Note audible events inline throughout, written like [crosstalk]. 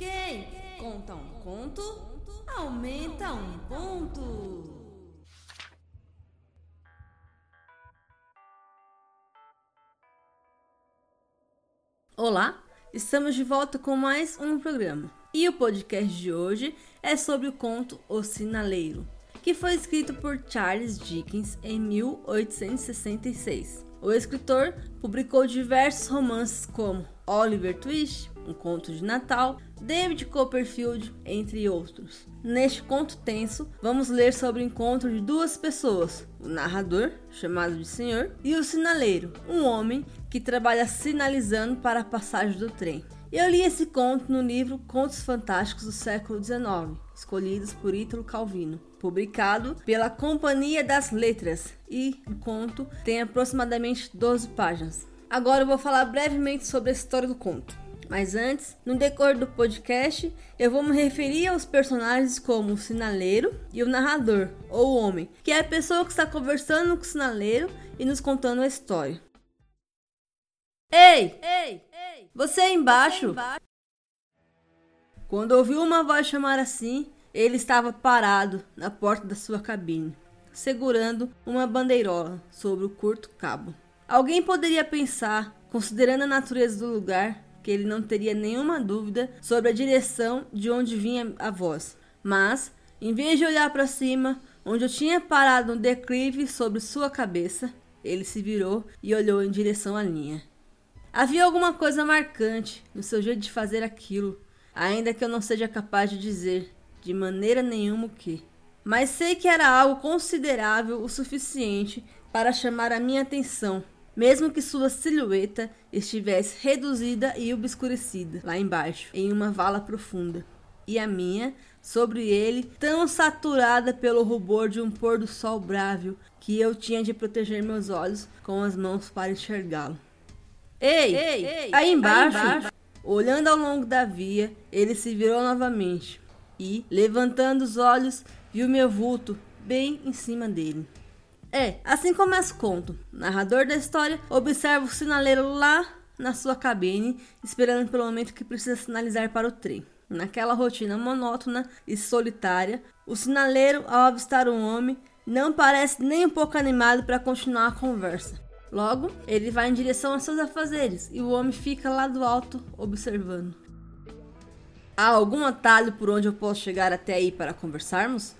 Quem conta um conto, aumenta um ponto. Olá, estamos de volta com mais um programa. E o podcast de hoje é sobre o conto O Sinaleiro, que foi escrito por Charles Dickens em 1866. O escritor publicou diversos romances como Oliver Twist, um conto de Natal, David Copperfield, entre outros. Neste conto tenso, vamos ler sobre o encontro de duas pessoas: o narrador, chamado de Senhor, e o sinaleiro, um homem que trabalha sinalizando para a passagem do trem. Eu li esse conto no livro Contos Fantásticos do século XIX, escolhidos por Ítalo Calvino, publicado pela Companhia das Letras, e o conto tem aproximadamente 12 páginas. Agora eu vou falar brevemente sobre a história do conto. Mas antes, no decorrer do podcast, eu vou me referir aos personagens como o sinaleiro e o narrador, ou o homem, que é a pessoa que está conversando com o sinaleiro e nos contando a história. Ei! Ei! Ei! Você aí embaixo! Você aí embaixo. Quando ouviu uma voz chamar assim, ele estava parado na porta da sua cabine, segurando uma bandeirola sobre o curto cabo. Alguém poderia pensar, considerando a natureza do lugar, que ele não teria nenhuma dúvida sobre a direção de onde vinha a voz. Mas, em vez de olhar para cima, onde eu tinha parado um declive sobre sua cabeça, ele se virou e olhou em direção à linha. Havia alguma coisa marcante no seu jeito de fazer aquilo, ainda que eu não seja capaz de dizer de maneira nenhuma o que. Mas sei que era algo considerável o suficiente para chamar a minha atenção mesmo que sua silhueta estivesse reduzida e obscurecida lá embaixo, em uma vala profunda, e a minha, sobre ele, tão saturada pelo rubor de um pôr do sol brávio que eu tinha de proteger meus olhos com as mãos para enxergá-lo. Ei, ei, ei, aí embaixo, aí embaixo, olhando ao longo da via, ele se virou novamente e, levantando os olhos, viu meu vulto bem em cima dele. É, assim começa o conto. Narrador da história observa o sinaleiro lá na sua cabine, esperando pelo momento que precisa sinalizar para o trem. Naquela rotina monótona e solitária, o sinaleiro, ao avistar um homem, não parece nem um pouco animado para continuar a conversa. Logo, ele vai em direção aos seus afazeres e o homem fica lá do alto observando. Há algum atalho por onde eu posso chegar até aí para conversarmos?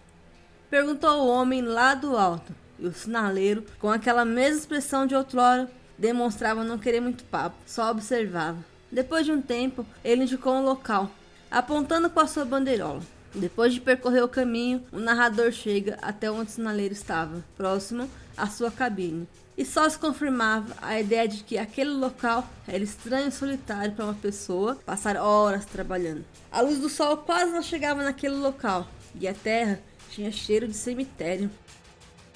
Perguntou o homem lá do alto e o sinaleiro, com aquela mesma expressão de outrora, demonstrava não querer muito papo, só observava. Depois de um tempo, ele indicou um local, apontando com a sua bandeirola. Depois de percorrer o caminho, o narrador chega até onde o sinaleiro estava, próximo à sua cabine. E só se confirmava a ideia de que aquele local era estranho e solitário para uma pessoa passar horas trabalhando. A luz do sol quase não chegava naquele local, e a terra tinha cheiro de cemitério.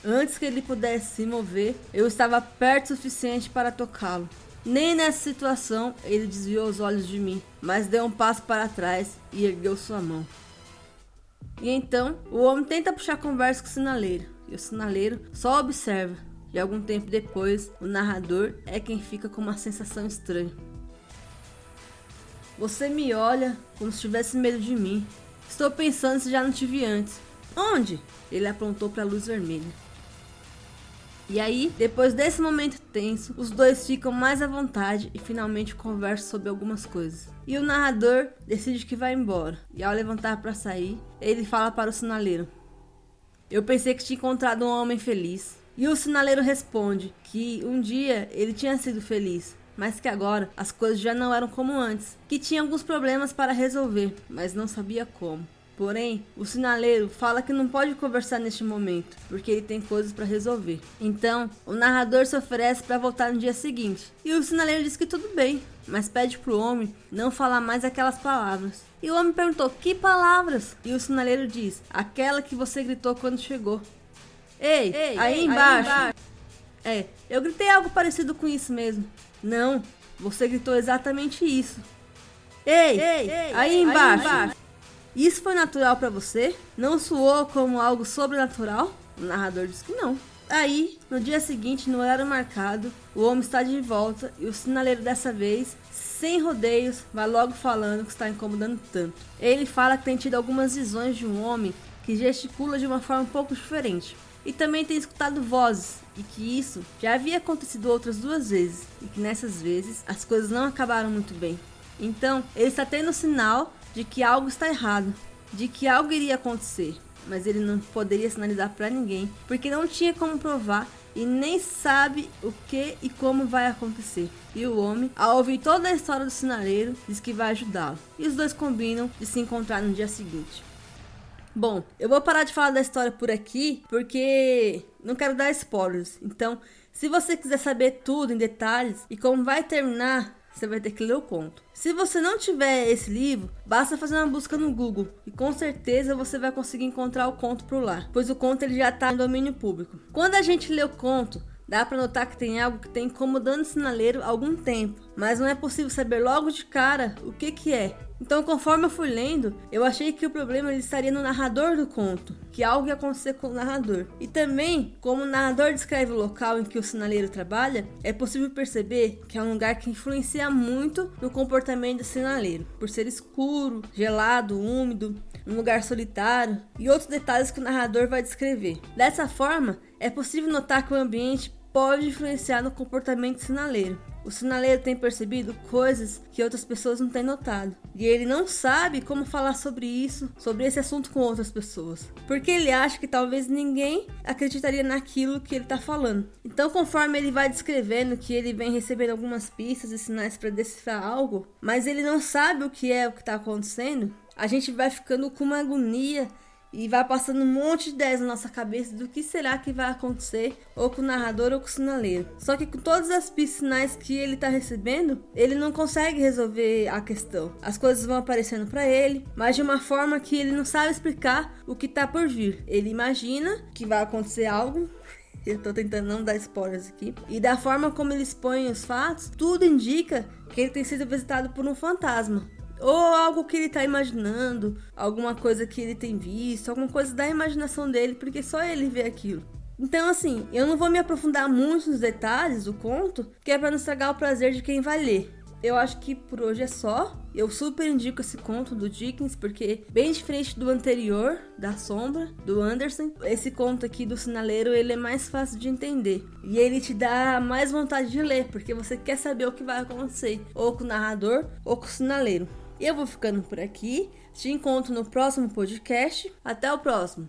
Antes que ele pudesse se mover, eu estava perto o suficiente para tocá-lo. Nem nessa situação ele desviou os olhos de mim, mas deu um passo para trás e ergueu sua mão. E então o homem tenta puxar conversa com o sinaleiro, e o sinaleiro só observa. E algum tempo depois, o narrador é quem fica com uma sensação estranha. Você me olha como se tivesse medo de mim. Estou pensando se já não te vi antes. Onde? Ele apontou para a luz vermelha. E aí, depois desse momento tenso, os dois ficam mais à vontade e finalmente conversam sobre algumas coisas. E o narrador decide que vai embora. E ao levantar para sair, ele fala para o sinaleiro: Eu pensei que tinha encontrado um homem feliz. E o sinaleiro responde que um dia ele tinha sido feliz, mas que agora as coisas já não eram como antes, que tinha alguns problemas para resolver, mas não sabia como. Porém, o sinaleiro fala que não pode conversar neste momento, porque ele tem coisas para resolver. Então, o narrador se oferece para voltar no dia seguinte. E o sinaleiro diz que tudo bem, mas pede pro homem não falar mais aquelas palavras. E o homem perguntou: "Que palavras?" E o sinaleiro diz: "Aquela que você gritou quando chegou." Ei, ei aí, ei, embaixo. aí embaixo. É, eu gritei algo parecido com isso mesmo. Não, você gritou exatamente isso. Ei, ei aí, aí embaixo. embaixo. Isso foi natural para você? Não soou como algo sobrenatural? O narrador diz que não. Aí, no dia seguinte, no horário marcado, o homem está de volta e o sinaleiro dessa vez, sem rodeios, vai logo falando que está incomodando tanto. Ele fala que tem tido algumas visões de um homem que gesticula de uma forma um pouco diferente. E também tem escutado vozes, e que isso já havia acontecido outras duas vezes, e que nessas vezes as coisas não acabaram muito bem. Então, ele está tendo sinal de que algo está errado, de que algo iria acontecer, mas ele não poderia sinalizar para ninguém, porque não tinha como provar e nem sabe o que e como vai acontecer. E o homem, ao ouvir toda a história do sinaleiro, diz que vai ajudá-lo. E os dois combinam de se encontrar no dia seguinte. Bom, eu vou parar de falar da história por aqui, porque não quero dar spoilers. Então, se você quiser saber tudo em detalhes e como vai terminar, você vai ter que ler o conto. Se você não tiver esse livro, basta fazer uma busca no Google e com certeza você vai conseguir encontrar o conto por lá, pois o conto ele já está em domínio público. Quando a gente lê o conto, Dá para notar que tem algo que tem incomodando o sinaleiro há algum tempo, mas não é possível saber logo de cara o que que é. Então, conforme eu fui lendo, eu achei que o problema estaria no narrador do conto, que algo ia acontecer com o narrador. E também, como o narrador descreve o local em que o sinaleiro trabalha, é possível perceber que é um lugar que influencia muito no comportamento do sinaleiro, por ser escuro, gelado, úmido, um lugar solitário e outros detalhes que o narrador vai descrever. Dessa forma, é possível notar que o ambiente pode influenciar no comportamento sinaleiro. O sinaleiro tem percebido coisas que outras pessoas não têm notado. E ele não sabe como falar sobre isso, sobre esse assunto com outras pessoas. Porque ele acha que talvez ninguém acreditaria naquilo que ele está falando. Então, conforme ele vai descrevendo que ele vem recebendo algumas pistas e sinais para decifrar algo, mas ele não sabe o que é o que está acontecendo, a gente vai ficando com uma agonia e vai passando um monte de ideias na nossa cabeça do que será que vai acontecer, ou com o narrador ou com o sinaleiro. Só que com todas as sinais que ele está recebendo, ele não consegue resolver a questão. As coisas vão aparecendo para ele, mas de uma forma que ele não sabe explicar o que está por vir. Ele imagina que vai acontecer algo, [laughs] eu tô tentando não dar spoilers aqui. E da forma como ele expõe os fatos, tudo indica que ele tem sido visitado por um fantasma. Ou algo que ele tá imaginando, alguma coisa que ele tem visto, alguma coisa da imaginação dele, porque só ele vê aquilo. Então, assim, eu não vou me aprofundar muito nos detalhes do conto, que é para não estragar o prazer de quem vai ler. Eu acho que por hoje é só. Eu super indico esse conto do Dickens, porque bem diferente do anterior, da Sombra, do Anderson, esse conto aqui do Sinaleiro, ele é mais fácil de entender. E ele te dá mais vontade de ler, porque você quer saber o que vai acontecer, ou com o narrador, ou com o Sinaleiro. Eu vou ficando por aqui. Te encontro no próximo podcast. Até o próximo.